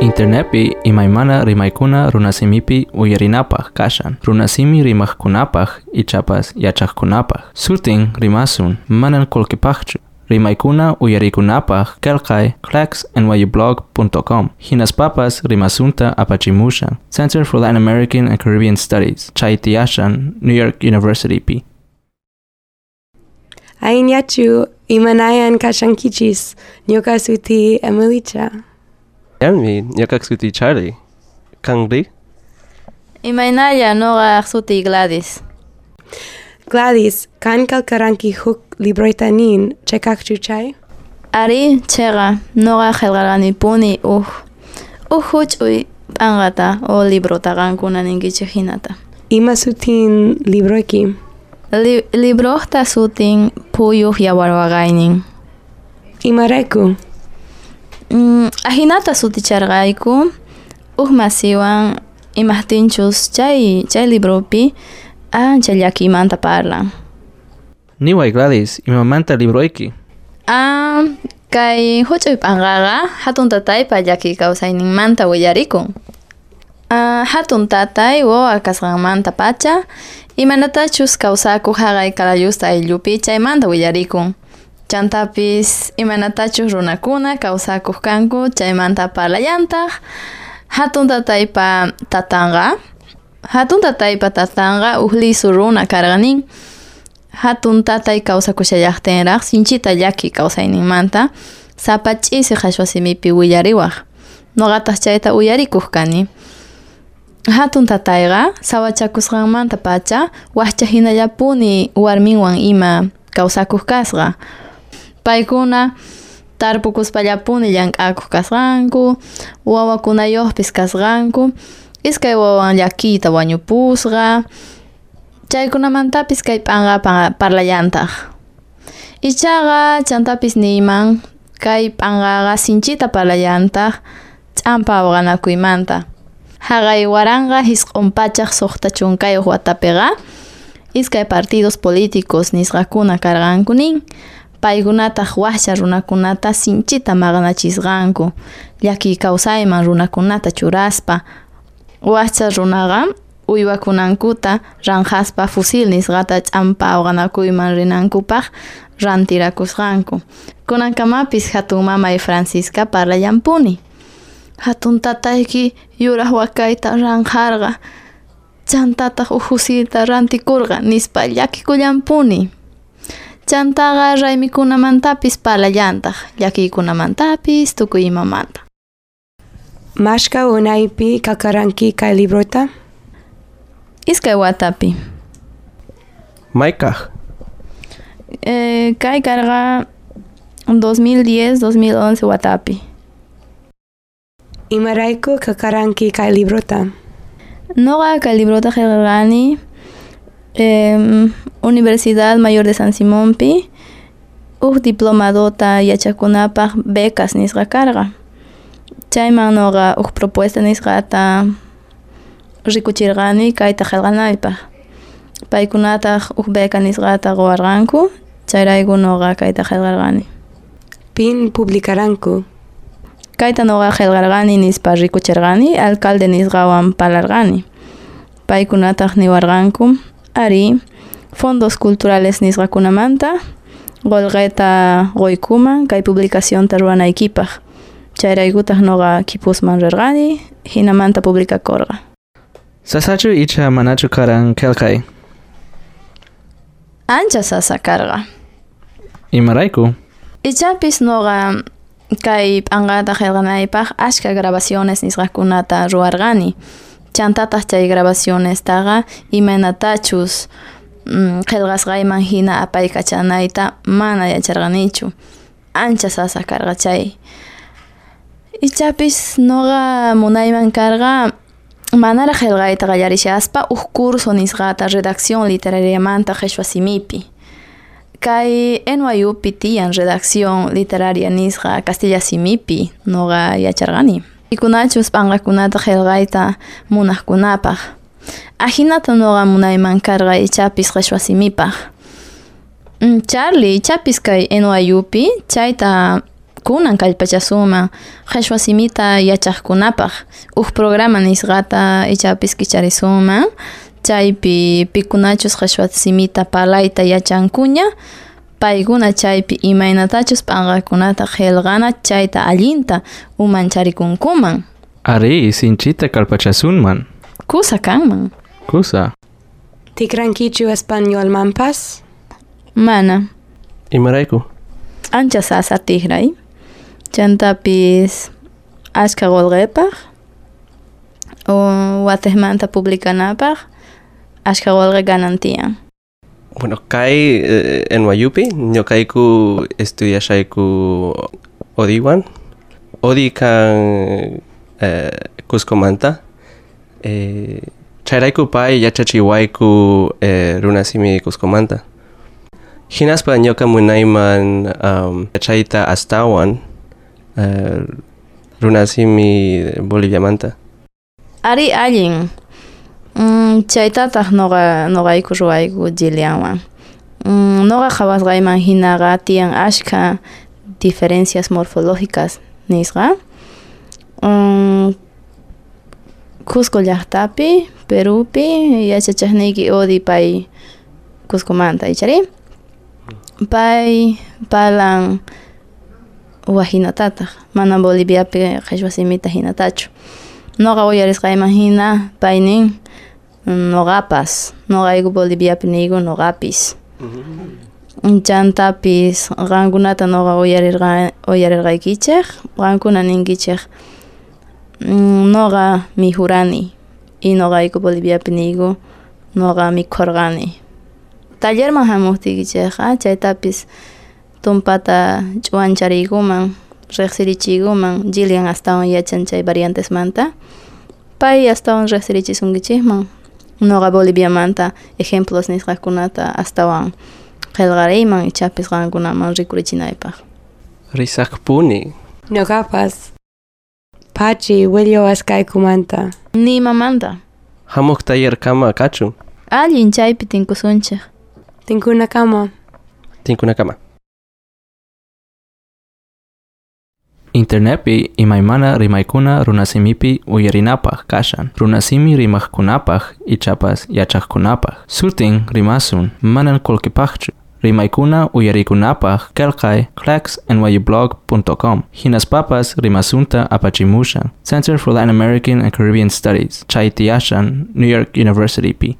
Internetpi imaymana rimaykuna runasimipi uyarinapaq kashan. Runasimi rimaqkunapaq ichapas yachaqkunapaq. Sutin rimasun manan kolkipaqchu. Rimaykuna uyarikunapaq kelkay clacksnyublog.com. Hinaspapas rimasunta apachimushan. Center for Latin American and Caribbean Studies. Chaitiashan, New York University P. Ainyachu imanayan kashankichis. Nyoka suti Emilicha. Elmi, yakak suti chari. Kangri? Imainalla noga suti Gladys. Gladys, kan kal karangki huk libroitanin cekak cuci? Ari chega noga helgaranipuni uj. Ujuch uy uh, angata o librotagankunan ingiche cehinata. Ima sutin libroiki? Li librohta sutin puyuh ima rekku. Mm, ahinata suticharqayku uj masiwan imaqtinchus chay chay libropi ancha llakimanta parlan. Niway Gladys, imamanta libroiki. Ah, kay huch'uy p'anqaqa hatun tataypa llaki kawsayninmanta willarikun. Ah, hatun tatay wawa kasqanmanta pacha imanatachus kawsakuq haqay kalayusta ayllupi chaymanta willarikun. Chantapis imanatachus runakuna kawsakuq kanku chaymanta parlallantaq hatun tataypa tatanqa hatun tataypa tatanqa uj lisu runa karqanin hatun tatay kawsakushallaqtinraq sinchita llaki kawsayninmanta. Sapa ch'isi qhashwa simipi willariwaq noqataq chayta uyarikuq kani. Hatun tatayqa sawachakusqanmanta pacha wakcha hinallapuni warminwan ima kawsakuq kasqa paykuna tarpukuspallapuni llank'akuq kasqanku wawakunayuqpis kasqanku iskay wawan llakiyta wañupusqa chaykunamantapis kay p'anqa parlallantaq ichaqa chantapis niyman kay p'anqaqa sinchita parlallantaq ch'ampa awqanakuymanta haqay waranqa hisq'unpachaq suqta chunkayuq watapiqa iskay partidos políticos nisqakuna karqanku nin paykunataq wahcha runakunata sinchita maqnachisqanku llaki kawsayman runakunata churaspa. Wahcha runaqa uywakunankuta ranjaspa fusil nisqata ch'ampa awqanakuyman rinankupaq rantirakusqanku. Kunankamapis hatun mamay Francisca parlallampuni hatun tatayki yuraq wakayta ranjarqa chantataq uj fusilta rantikurqa nispa llakikullanpuni chantaqa raymikunamantapis parlallantaq llakiykunamantapis tukuy imamanta Mashka unaypi kalkaranki kay librota? iskay watapi Maykaq? eh, kay karqa 2010 2011 watapi Imarayku kalkaranki kay librota? Noqa kay librota qillqarqani eh, Universidad Mayor de San Simonpi uj diplomadota yachakunapaq becas nisqa karqa chayman noqa uj propuesta nisqata rikuchirqani kayta qillqanaypaq paykunataq uj beca nisqata quwarqanku chayrayku noqa kayta qillqarqani Pin publicaranku? kayta noqa qillqarqani nispa rikuchirqani alcalde nisqawan parlarqani paykunataq niwarqanku ari fondos culturales nisqakunamanta qolqeta quykuman kay publicacionta ruwanaykipaq chayraykutaq noqa kipusman rirqani hinamanta publicakurqa Sasachu icha manachu karan kelkay. ancha sasa karqa Imarayku. ichapis noqa kay p'anqata qillqanaypaq ashka grabaciones nisqakunata ruwarqani chantataq chay grabacionestaqa imanatachus mm, qillqasqayman hina apaykachanayta mana yacharqanichu ancha sasa karqa chay. Ichapis noqa munayman karqa manara qillqayta qallarishaspa uj curso nisqata redacción literariamanta qhechwa simipi. Kay NYUpi tiyan redacción literaria nisqa castilla simipi noqa yacharqani ikunachus p'anqakunata qillqayta munaqkunapaq ahinata noqa munayman karqa ichapis qhechwa simipaq Mm, Charlie ichapis kay NYUpi chayta kunan kallpachasuman qhechwa simita yachaqkunapaq uj programa nisqata ichapis kicharisuman chaypi pikunachus qhechwa simita palayta yachankuña paykuna chaypi imaynatachus p'anqakunata qillqana chayta allinta umancharicunkuman Ari, sinchita kalpachasunman. kusa kanman Kusa. Tikrankichu español mampas? mana Imarayku. ancha sasa tiqray chantapis ashka qolqepaq o watejmanta publicanapaq ashka qolqe ganan tiyan Bueno, kai eh, en Wayupi, nio kaiku estudia saiku odiwan. Odi kan eh, Cusco Manta. Eh, Chairaiku pai yachachiwaiku eh, runasimi Cusco Manta. Hinaspa nioka munaiman um, chaita astawan eh, runasimi Bolivia Manta. Ari alin, chaytataq noqa noqayku ruwayku Jilianwan mm, noqa qhawasqayman hinaqa tiyan ashka diferencias morfológicas nisqa mm, Cusco llaqtapi Perupi yachachaqniyki Odi pay Cuscomanta ichari pay palan wahinatataq mana Boliviapi qhechwa simita hinatachu noqa uyarisqayman hina paynin noqapas noqayku Boliviapi niyku noqapis chantapis qankunata noqa uyarirqa uyarirqaykichik qankuna ninkichik mm, noqa mijurani. Y noqayku Boliviapi niyku noqa mikhurqani tallerman hamuqtikichikqa chaytapis. Tumpata ch'uanchariykuman riqsirichiykuman Jilian astawan yachan chay variantesmanta pay astawan riqsirichisunkichikman Unora boliviamanta ejemplos nisqakunata astawan qelqariyman ichapiz qankunaman rikurichinaypaq. Risaqpuni. Noqapas pachi William asqaykumanta. Nimamanta. Hamuqtayarkama kachun. Allin chaypi tinkusunchik. Tinkunakama. Tinkunakama. Internetpi imaymana rimaykuna runasimipi uyarinapaq kashan. Runasimi rimaqkunapaq ichapas yachaqkunapaq. Sutin rimasun manan qullqipaqchu. Rimaykuna uyarikunapaq kelkay clacks nyublog.com. Hinaspapas rimasunta apachimushan. Center for Latin American and Caribbean Studies. Chaitiashan, New York University P.